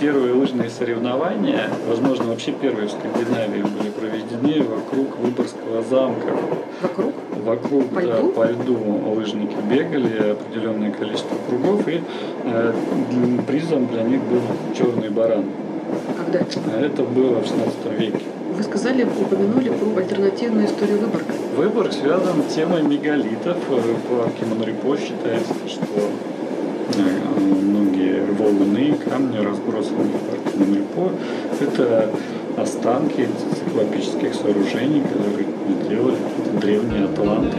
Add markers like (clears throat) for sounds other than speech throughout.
первые лыжные соревнования, возможно, вообще первые в Скандинавии были проведены вокруг Выборгского замка. Вокруг? Вокруг, по да, льду? по льду лыжники бегали определенное количество кругов, и э, призом для них был черный баран. Когда это? А Это было в 16 веке. Вы сказали, упомянули про альтернативную историю Выборга. Выборг связан с темой мегалитов. Э, По Архиманрипо считается, что волны, камни, разбросанные по Архиманрипо, это останки циклопических сооружений, которые какие-то древние атланты.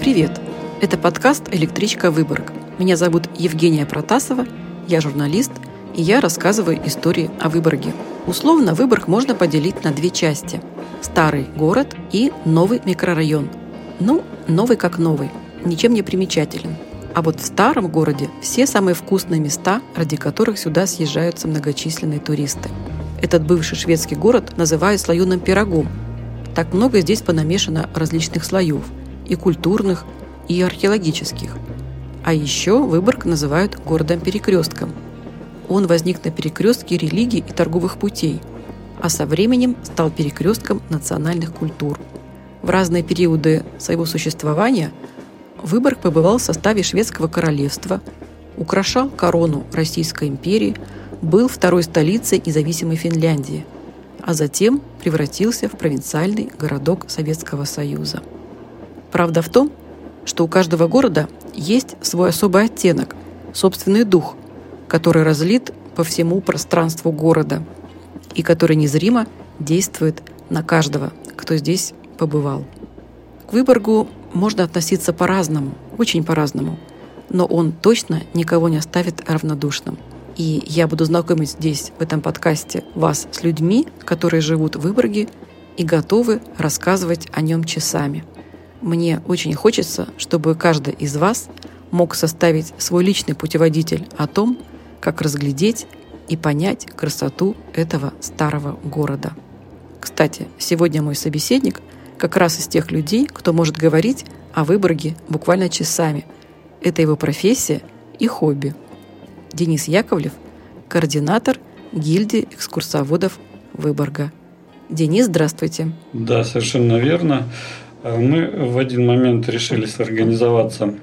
Привет! Это подкаст «Электричка Выборг». Меня зовут Евгения Протасова, я журналист, и я рассказываю истории о Выборге. Условно Выборг можно поделить на две части – старый город и новый микрорайон. Ну, новый как новый, ничем не примечателен. А вот в старом городе все самые вкусные места, ради которых сюда съезжаются многочисленные туристы. Этот бывший шведский город называют слоеным пирогом. Так много здесь понамешано различных слоев – и культурных, и археологических. А еще Выборг называют городом-перекрестком. Он возник на перекрестке религий и торговых путей, а со временем стал перекрестком национальных культур. В разные периоды своего существования Выборг побывал в составе шведского королевства, украшал корону Российской империи, был второй столицей независимой Финляндии, а затем превратился в провинциальный городок Советского Союза. Правда в том, что у каждого города есть свой особый оттенок, собственный дух, который разлит по всему пространству города и который незримо действует на каждого, кто здесь побывал. К Выборгу можно относиться по-разному, очень по-разному, но он точно никого не оставит равнодушным. И я буду знакомить здесь, в этом подкасте, вас с людьми, которые живут в Выборге и готовы рассказывать о нем часами – мне очень хочется, чтобы каждый из вас мог составить свой личный путеводитель о том, как разглядеть и понять красоту этого старого города. Кстати, сегодня мой собеседник как раз из тех людей, кто может говорить о Выборге буквально часами. Это его профессия и хобби. Денис Яковлев – координатор гильдии экскурсоводов Выборга. Денис, здравствуйте. Да, совершенно верно. Мы в один момент решили сорганизоваться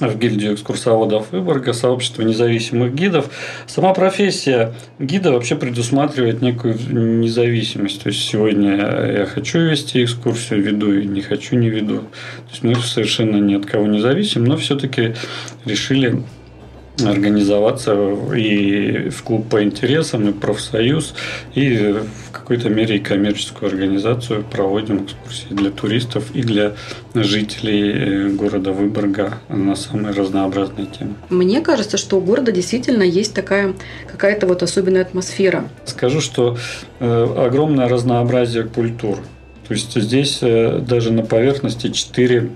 в гильдию экскурсоводов Выборга, сообщество независимых гидов. Сама профессия гида вообще предусматривает некую независимость. То есть сегодня я хочу вести экскурсию, веду и не хочу, не веду. То есть мы совершенно ни от кого не зависим, но все-таки решили организоваться и в клуб по интересам, и профсоюз, и в какой-то мере и коммерческую организацию проводим экскурсии для туристов и для жителей города Выборга на самые разнообразные темы. Мне кажется, что у города действительно есть такая какая-то вот особенная атмосфера. Скажу, что огромное разнообразие культур. То есть здесь даже на поверхности четыре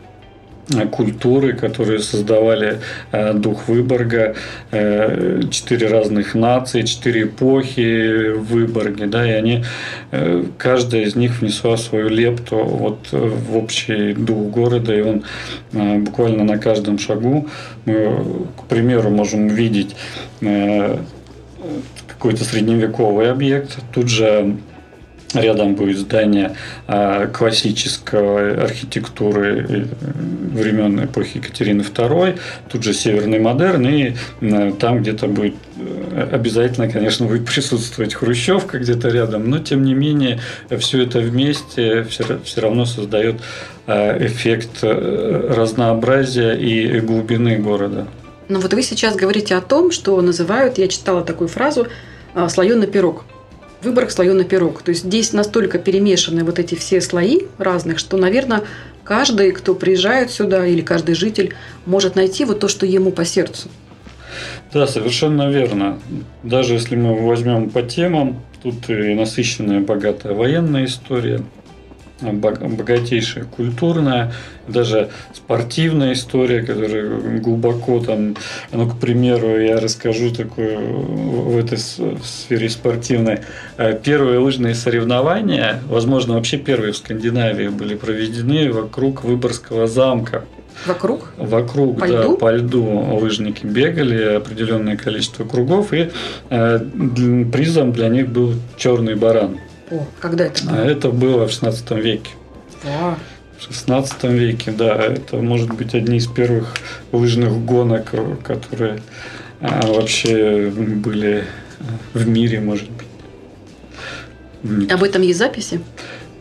культуры, которые создавали э, дух Выборга, э, четыре разных нации, четыре эпохи в да, и они, э, каждая из них внесла свою лепту вот в общий дух города, и он буквально на каждом шагу, мы, к примеру, можем видеть какой-то средневековый объект, тут же Рядом будет здание а, классической архитектуры э, времен эпохи Екатерины II, тут же северный модерн, и там где-то будет э, обязательно, конечно, будет присутствовать хрущевка где-то рядом, но тем не менее все это вместе все равно создает а, эффект э, разнообразия и глубины города. Но вот вы сейчас говорите о том, что называют, я читала такую фразу, «А, слоеный пирог выборах слоеный пирог. То есть здесь настолько перемешаны вот эти все слои разных, что, наверное, каждый, кто приезжает сюда, или каждый житель, может найти вот то, что ему по сердцу. Да, совершенно верно. Даже если мы возьмем по темам, тут и насыщенная, богатая военная история, богатейшая культурная, даже спортивная история, которая глубоко там, ну, к примеру, я расскажу такую в этой сфере спортивной. Э, первые лыжные соревнования, возможно, вообще первые в Скандинавии были проведены вокруг Выборгского замка. Вокруг? Вокруг, по да, льду? по льду лыжники бегали определенное количество кругов, и э, призом для них был черный баран. О, когда это было? А это было в 16 веке. О, В 16 веке, да, это может быть одни из первых лыжных гонок, которые а, вообще были в мире, может быть. об этом есть записи?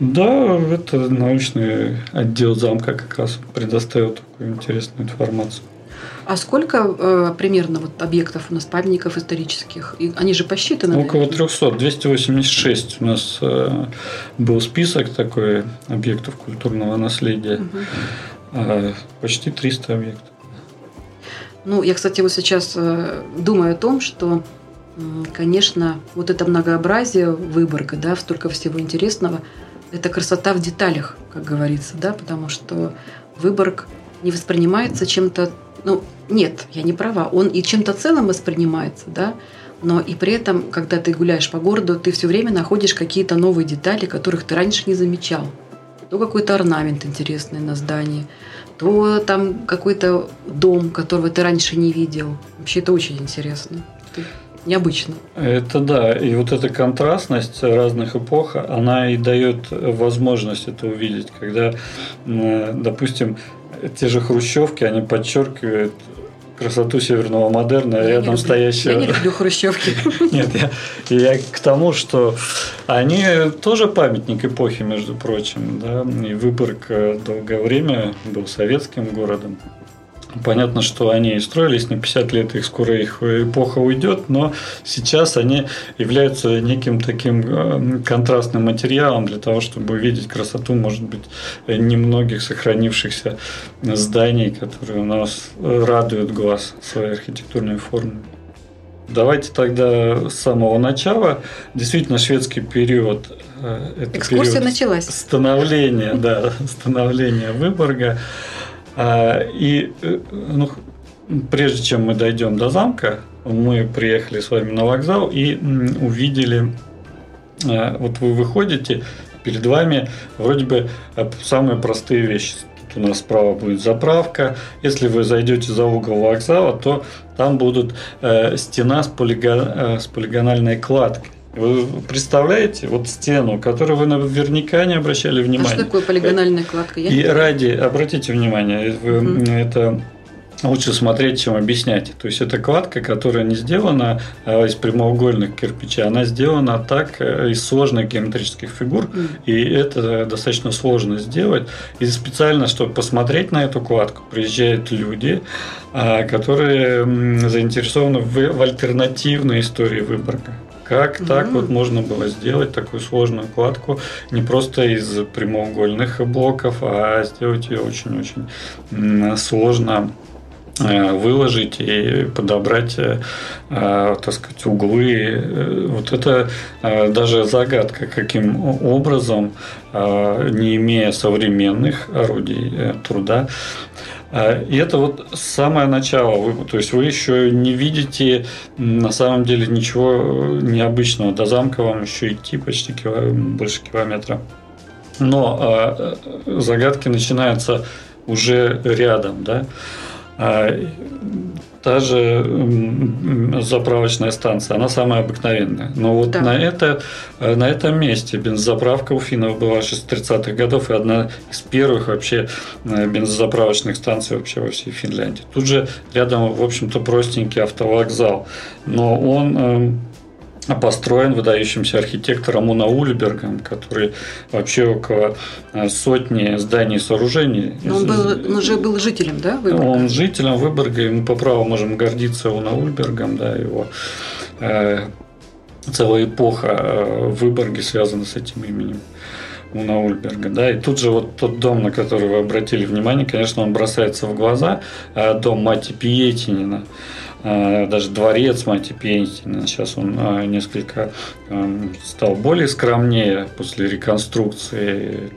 Да, это научный отдел замка как раз предоставил такую интересную информацию. А сколько э, примерно вот объектов у нас, памятников исторических? И они же посчитаны? Около 300, 286 у нас э, был список такой объектов культурного наследия. Мгм. А, почти 300 объектов. Ну, я, кстати, вот сейчас э, думаю о том, что, конечно, вот это многообразие Выборга, да, столько всего интересного, это красота в деталях, как говорится, да, потому что Выборг не воспринимается чем-то, ну, нет, я не права, он и чем-то целым воспринимается, да, но и при этом, когда ты гуляешь по городу, ты все время находишь какие-то новые детали, которых ты раньше не замечал. То какой-то орнамент интересный на здании, то там какой-то дом, которого ты раньше не видел. Вообще это очень интересно. Это необычно. Это да, и вот эта контрастность разных эпох, она и дает возможность это увидеть, когда, допустим, те же хрущевки, они подчеркивают красоту северного модерна Я рядом люблю- стоящего. Я не люблю хрущевки. (laughs) Нет, я, я к тому, что они тоже памятник эпохи, между прочим. Да? И Выборг э, долгое время был советским городом. Понятно, что они и строились на 50 лет, их скоро их эпоха уйдет, но сейчас они являются неким таким э, контрастным материалом для того, чтобы увидеть красоту, может быть, немногих сохранившихся зданий, которые у нас радуют глаз своей архитектурной формой. Давайте тогда с самого начала. Действительно, шведский период э, это Экскурсия период началась. становления, да, (laughs) становления Выборга. А, И э, ну, прежде чем мы дойдем до замка, мы приехали с вами на вокзал и увидели, э, вот вы выходите, перед вами вроде бы э, самые простые вещи. Тут у нас справа будет заправка. Если вы зайдете за угол вокзала, то там будут э, стена с, полиго- э, с полигональной кладкой. Вы представляете вот стену, которую вы наверняка не обращали А внимания. что такое полигональная кладка? Я И ради, обратите внимание, Мгм. это лучше смотреть, чем объяснять. То есть это кладка, которая не сделана а, из прямоугольных кирпичей, она сделана так э, из сложных геометрических фигур, М. и это достаточно сложно сделать. И специально, чтобы посмотреть на эту кладку, приезжают люди, а, которые заинтересованы в, в альтернативной истории Выборга. Как так Мгм. вот можно было сделать такую сложную кладку не просто из прямоугольных блоков, а сделать ее очень-очень сложно э, выложить и подобрать, э, э, так сказать, углы. Вот это даже загадка, каким образом, не имея современных орудий труда, и это вот самое начало. То есть вы еще не видите на самом деле ничего э, необычного. До замка вам еще идти почти больше километра. Но э, э, загадки начинаются уже рядом, да. Та же заправочная станция, она самая обыкновенная. Но вот Да. на, это, э, на этом месте бензозаправка у финнов была еще с 30-х годов и одна из первых вообще э, бензозаправочных станций вообще во всей Финляндии. Тут же рядом, в общем-то, простенький автовокзал, но он эм, построен выдающимся архитектором Уна Ульбергом, который вообще около э, сотни зданий и сооружений. Он, был, он уже был жителем, да, Выборга? Он жителем Выборга, и мы по праву можем гордиться Уна Ульбергом, да, его э, целая эпоха э, в Выборге связана с этим именем. Уна Ульберга, да, и тут же вот тот дом, на который вы обратили внимание, конечно, он бросается в глаза, э, дом Мати Пиетинина, даже дворец Мати Пиетинина, сейчас он э, несколько э, стал более скромнее после реконструкции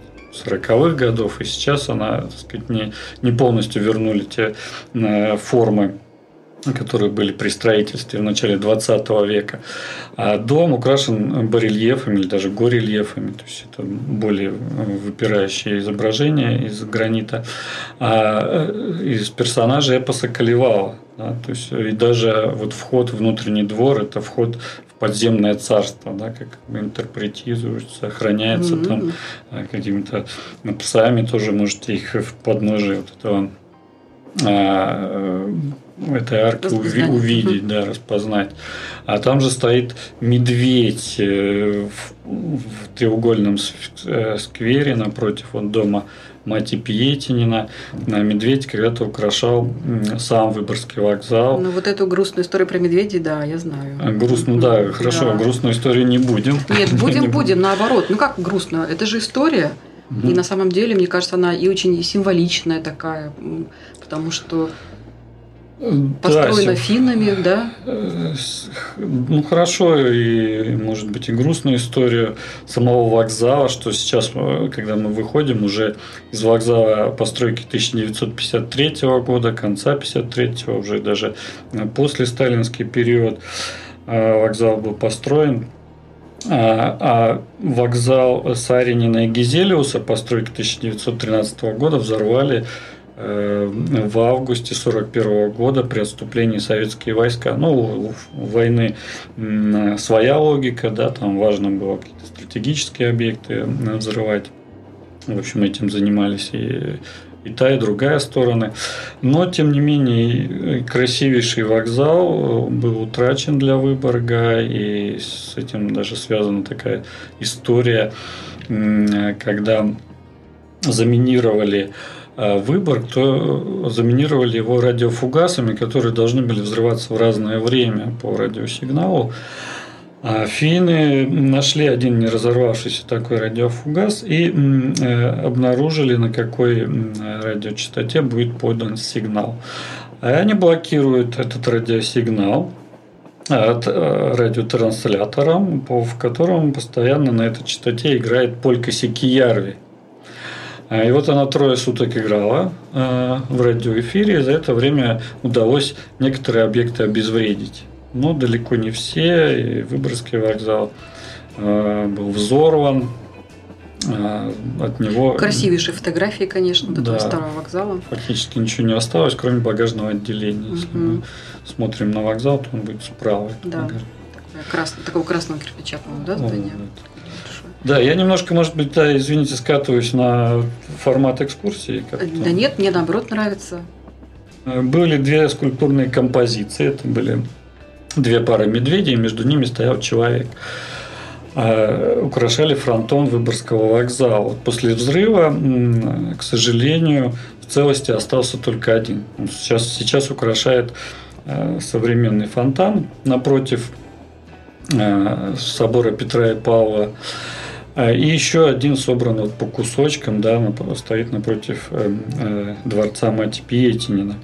40-х годов, и сейчас она, так сказать, не, не полностью вернули те формы которые были при строительстве в начале 20 века. А дом украшен барельефами или даже горельефами, то есть это более выпирающие изображения из гранита, а э, из персонажей эпоса Каливала. Да, то есть и даже вот вход в внутренний двор – это вход в подземное царство, да, как интерпретируется, охраняется mm-hmm. там э, какими-то псами, тоже можете их в подножие вот этого а, э, этой арки увидеть, да, распознать. А там же стоит медведь э, в, в треугольном э, сквере напротив вот дома Мати Пьетинина. Медведь когда-то украшал сам Выборгский вокзал. Ну, вот эту грустную историю про медведей, да, я знаю. А, грустную, да, хорошо, да. грустную историю не будем. Нет, (laughs) будем, будем, наоборот. Ну, как грустную? Это же история. И на самом деле, мне кажется, она и очень символичная такая, потому что построена да, финнами, да? Э, ну хорошо, и может быть и грустная история самого вокзала, что сейчас, э, когда мы выходим уже из вокзала постройки 1953 года, конца 53 уже даже э, после сталинский период вокзал был построен а, а вокзал Саринина и Гизелиуса постройки 1913 года взорвали э, в августе 1941 года при отступлении советские войска. Ну, у войны своя логика, да, там важно было какие-то стратегические объекты взрывать. В общем, этим занимались и и та, и другая стороны. Но, тем не менее, красивейший вокзал э, был утрачен для Выборга, и с этим даже связана такая история, когда заминировали э, Выборг, то заминировали его радиофугасами, которые должны были взрываться в разное время по радиосигналу. А финны нашли один не разорвавшийся такой радиофугас и э, обнаружили, на какой радиочастоте будет подан сигнал. И они блокируют этот радиосигнал от э, радиотранслятора, в котором постоянно на этой частоте играет полька Сикиярви. А, и вот она трое суток играла э, в радиоэфире, и за это время удалось некоторые объекты обезвредить но далеко не все. И Выборгский вокзал э, был взорван. От него... Красивейшие фотографии, конечно, до да, этого старого вокзала. Фактически ничего не осталось, кроме багажного отделения. Угу. Если мы смотрим на вокзал, то он будет справа. Да. Крас... Такого красного кирпича, по-моему, да, здание? Вот. Да, я немножко, может быть, да, извините, скатываюсь на формат экскурсии. Да нет, мне наоборот нравится. Э, были две скульптурные композиции. Это были две пары медведей, между ними стоял человек. А, украшали фронтон Выборгского вокзала. После взрыва, к сожалению, в целости остался только один. сейчас, сейчас украшает а, современный фонтан напротив а, собора Петра и Павла. И еще один собран вот по кусочкам, да, стоит напротив э, э, дворца Мати Пьетинина.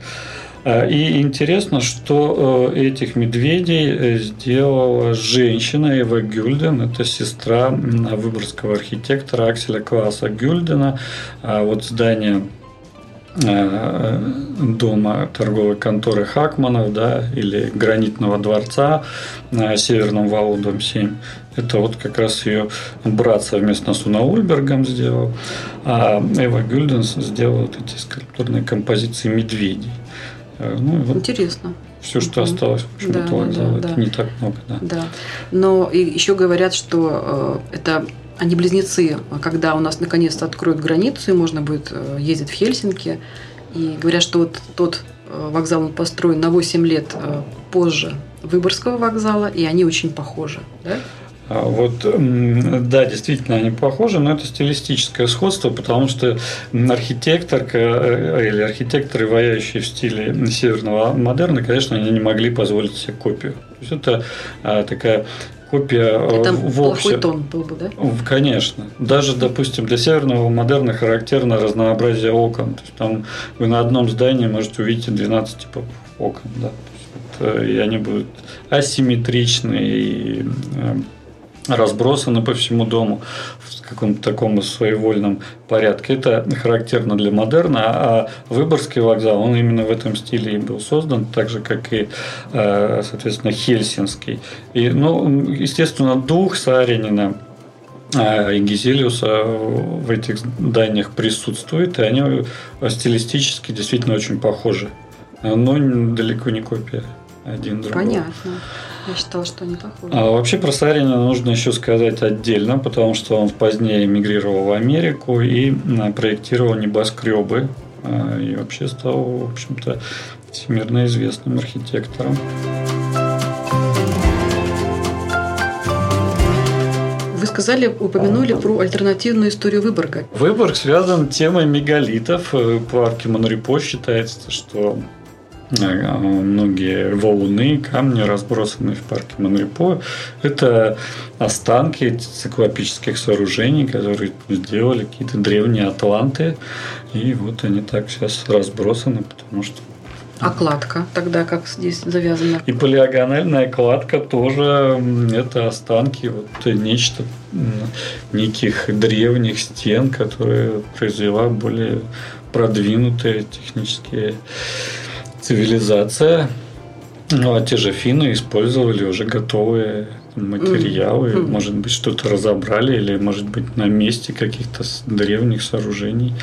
А, и интересно, что э, этих медведей э, сделала женщина Эва Гюльден. Это сестра выборгского архитектора Акселя Класса Гюльдена. А вот здание дома торговой конторы Хакманов, да, или гранитного дворца на Северном валу, дом 7. Это вот как раз ее брат совместно с Уна Ульбергом сделал. А Эва Гюльден сделала вот эти скульптурные композиции медведей. Э, ну, вот Интересно. Все, что угу. осталось, в общем, да, вокзала, да, это да. не так много. Да. да. Но и еще говорят, что э, это они близнецы, когда у нас наконец-то откроют границу, и можно будет э, ездить в Хельсинки. И говорят, что вот тот вокзал он построен на 8 лет позже Выборгского вокзала, и они очень похожи. Да? А вот, да, действительно, они похожи, но это стилистическое сходство, потому что архитекторка э, или архитекторы, ваяющие в стиле северного модерна, конечно, они не могли позволить себе копию. То есть это а, такая копия э, это в общем. тон был бы, да? Конечно. Даже, допустим, для северного модерна характерно разнообразие окон. То есть там вы на одном здании можете увидеть 12 типов окон, да. То есть, вот, и они будут асимметричны и разбросаны по всему дому в каком-то таком своевольном порядке. Это характерно для модерна, а Выборгский вокзал, он именно в этом стиле и был создан, так же, как и, э, соответственно, Хельсинский. И, ну, естественно, дух Саринина и Гизелиуса в этих зданиях присутствует, и они стилистически действительно очень похожи, но далеко не копия один другого. Понятно. Я считала, что они похожи. А вообще про Сарина нужно еще сказать отдельно, потому что он позднее эмигрировал в Америку и проектировал небоскребы. А, и вообще стал, в общем-то, всемирно известным архитектором. Вы сказали, упомянули про альтернативную историю Выборга. Выборг связан темой мегалитов. В парке Монрепо считается, что Э, многие валуны, камни, разбросанные в парке Монрепо. Это останки циклопических сооружений, которые сделали какие-то древние атланты. И вот они так сейчас разбросаны, потому что а кладка тогда как здесь завязана? И полиагональная кладка тоже это останки вот нечто неких древних стен, которые произвела более продвинутые технические цивилизация. Ну, а те же финны использовали уже готовые материалы, mm-hmm. может быть, что-то разобрали, или, может быть, на месте каких-то древних сооружений.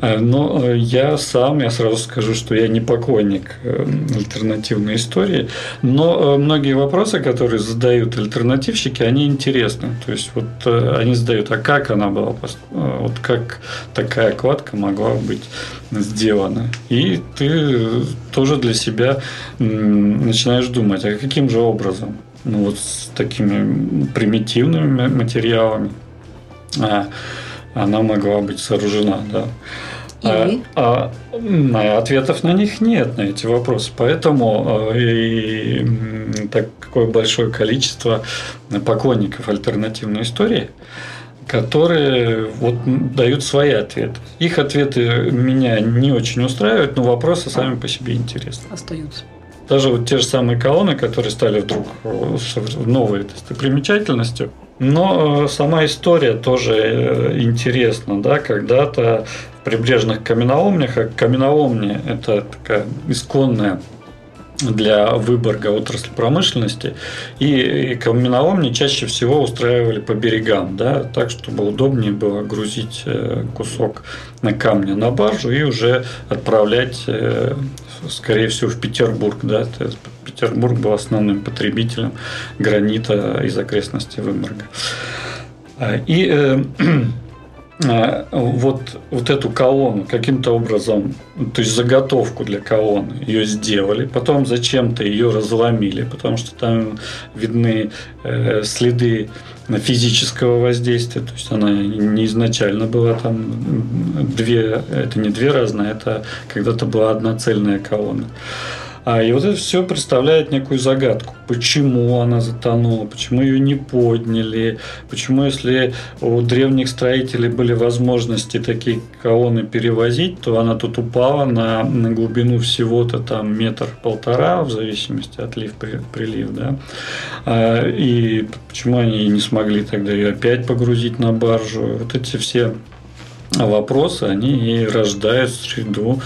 Э, но э, я сам, я сразу скажу, что я не поклонник э, альтернативной истории, но многие вопросы, которые задают альтернативщики, они интересны. То есть, вот они задают, а как она была, вот как такая кладка могла быть сделана. И ты тоже для себя начинаешь думать, а каким же образом? Ну, вот с такими примитивными материалами а, она могла быть сооружена, да. А, а, а ответов на них нет, на эти вопросы. Поэтому а, и такое большое количество поклонников альтернативной истории, которые вот дают свои ответы. Их ответы меня не очень устраивают, но вопросы сами по себе интересны. Остаются даже вот те же самые колонны, которые стали вдруг э, новой достопримечательностью. Но э, сама история тоже э, интересна, да, когда-то в прибрежных каменоломнях, а каменоломни – это такая исконная для Выборга отрасль промышленности. И каменоломни чаще всего устраивали по берегам, да, так, чтобы удобнее было грузить кусок на камня на баржу и уже отправлять скорее всего, в Петербург. Да? Петербург был основным потребителем гранита из окрестностей Выборга. А, и э, (clears throat) вот, вот эту колонну каким-то образом, то есть заготовку для колонны, ее сделали, потом зачем-то ее разломили, потому что там видны э, следы физического воздействия, то есть она не изначально была там две, это не две разные, это когда-то была одна цельная колонна. А, и вот это все представляет некую загадку. Почему она затонула, почему ее не подняли, почему, если у древних строителей были возможности такие колонны перевозить, то она тут упала на, на глубину всего-то там метр-полтора, в зависимости от лив-прилив. Да? А, и почему они не смогли тогда ее опять погрузить на баржу. Вот эти все вопросы, они и рождают среду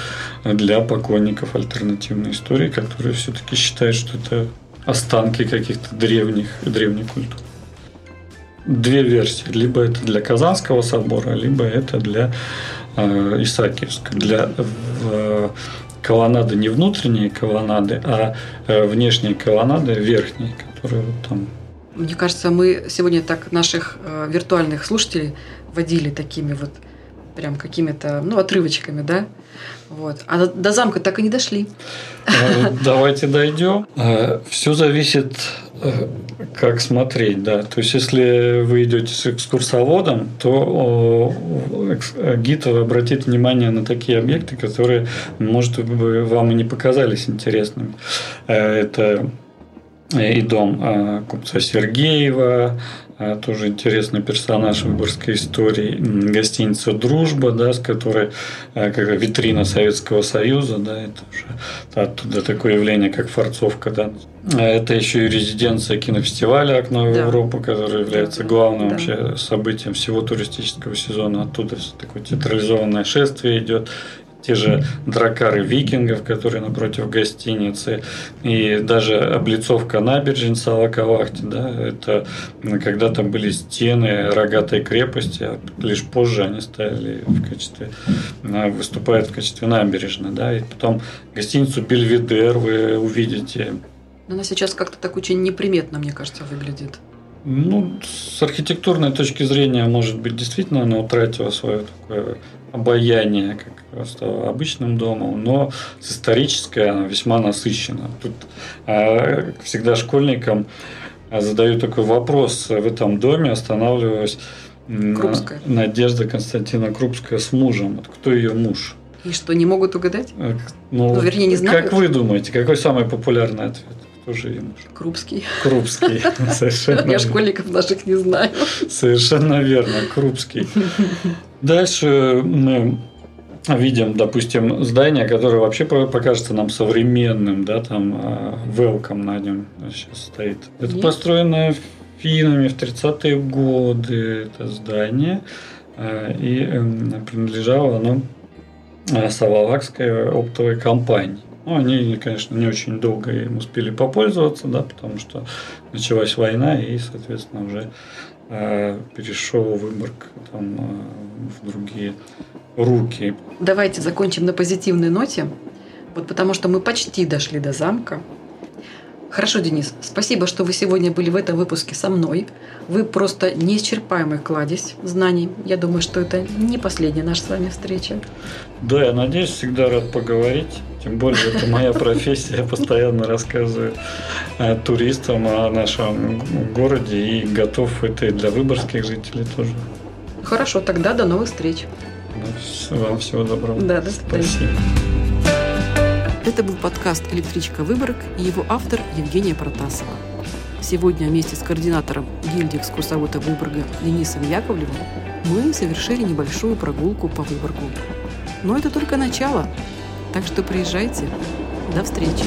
для поклонников альтернативной истории, которые все-таки считают, что это останки каких-то древних, древних культур. Две версии. Либо это для Казанского собора, либо это для э, Исаакиевска. Для э, колоннады не внутренние колоннады, а э, внешние колоннады верхние, которые вот там мне кажется, мы сегодня так наших э, виртуальных слушателей водили такими вот прям какими-то, ну, отрывочками, да? Вот. А до замка так и не дошли. Э, давайте дойдем. Э, Все зависит, э, как смотреть, да. То есть, если вы идете с экскурсоводом, то гид обратит внимание на такие объекты, которые, может вам и не показались интересными. Это и дом купца Сергеева, тоже интересный персонаж выборгской истории, гостиница «Дружба», да, с которой а, как витрина Советского Союза, да, это уже оттуда такое явление, как форцовка, да. А это еще и резиденция кинофестиваля «Окно в да. Европу», который является главным да. вообще событием всего туристического сезона. Оттуда такое театрализованное шествие идет те же дракары викингов, которые напротив гостиницы, и даже облицовка набережной Салаковахти, да, это когда-то были стены рогатой крепости, а лишь позже они стали в качестве, а, выступают в качестве набережной, да, и потом гостиницу Бельведер вы увидите. Она сейчас как-то так очень неприметно, мне кажется, выглядит. Ну, с архитектурной точки зрения, может быть, действительно она утратила свое такое обаяние, как просто обычным домом, но с исторической она весьма насыщена. Тут а, всегда школьникам задаю такой вопрос в этом доме, останавливаясь Крупская. Надежда Константина Крупская с мужем. Вот кто ее муж? И что, не могут угадать? Ну, ну вернее, не знают. Как вы думаете, какой самый популярный ответ? Тоже ему. Крупский. Крупский. (laughs) Совершенно Я школьников наших не знаю. Совершенно верно, Крупский. (laughs) Дальше мы видим, допустим, здание, которое вообще покажется нам современным, да, там а, Welcome на нем сейчас стоит. Это построено финами в 30-е годы, это здание, а, и эм, принадлежало оно а, Савалакской оптовой компании. Ну, они, конечно, не очень долго им успели попользоваться, да, потому что началась война, и, соответственно, уже э, перешел Выборг там, э, в другие руки. Давайте закончим на позитивной ноте. Вот потому что мы почти дошли до замка. Хорошо, Денис, спасибо, что вы сегодня были в этом выпуске со мной. Вы просто неисчерпаемый кладезь знаний. Я думаю, что это не последняя наша с вами встреча. Да, я надеюсь, всегда рад поговорить. Тем более, это моя профессия. Я постоянно рассказываю туристам о нашем городе и готов это и для выборгских жителей тоже. Хорошо, тогда до новых встреч. Вам всего доброго. Да, до свидания. Спасибо. Это был подкаст «Электричка Выборг» и его автор Евгения Протасова. Сегодня вместе с координатором гильдии экскурсовода Выборга Денисом Яковлевым мы совершили небольшую прогулку по Выборгу. Но это только начало, так что приезжайте. До встречи.